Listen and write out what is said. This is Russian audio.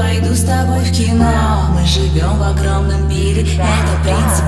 пойду с тобой в кино. Мы живем в огромном мире, это принцип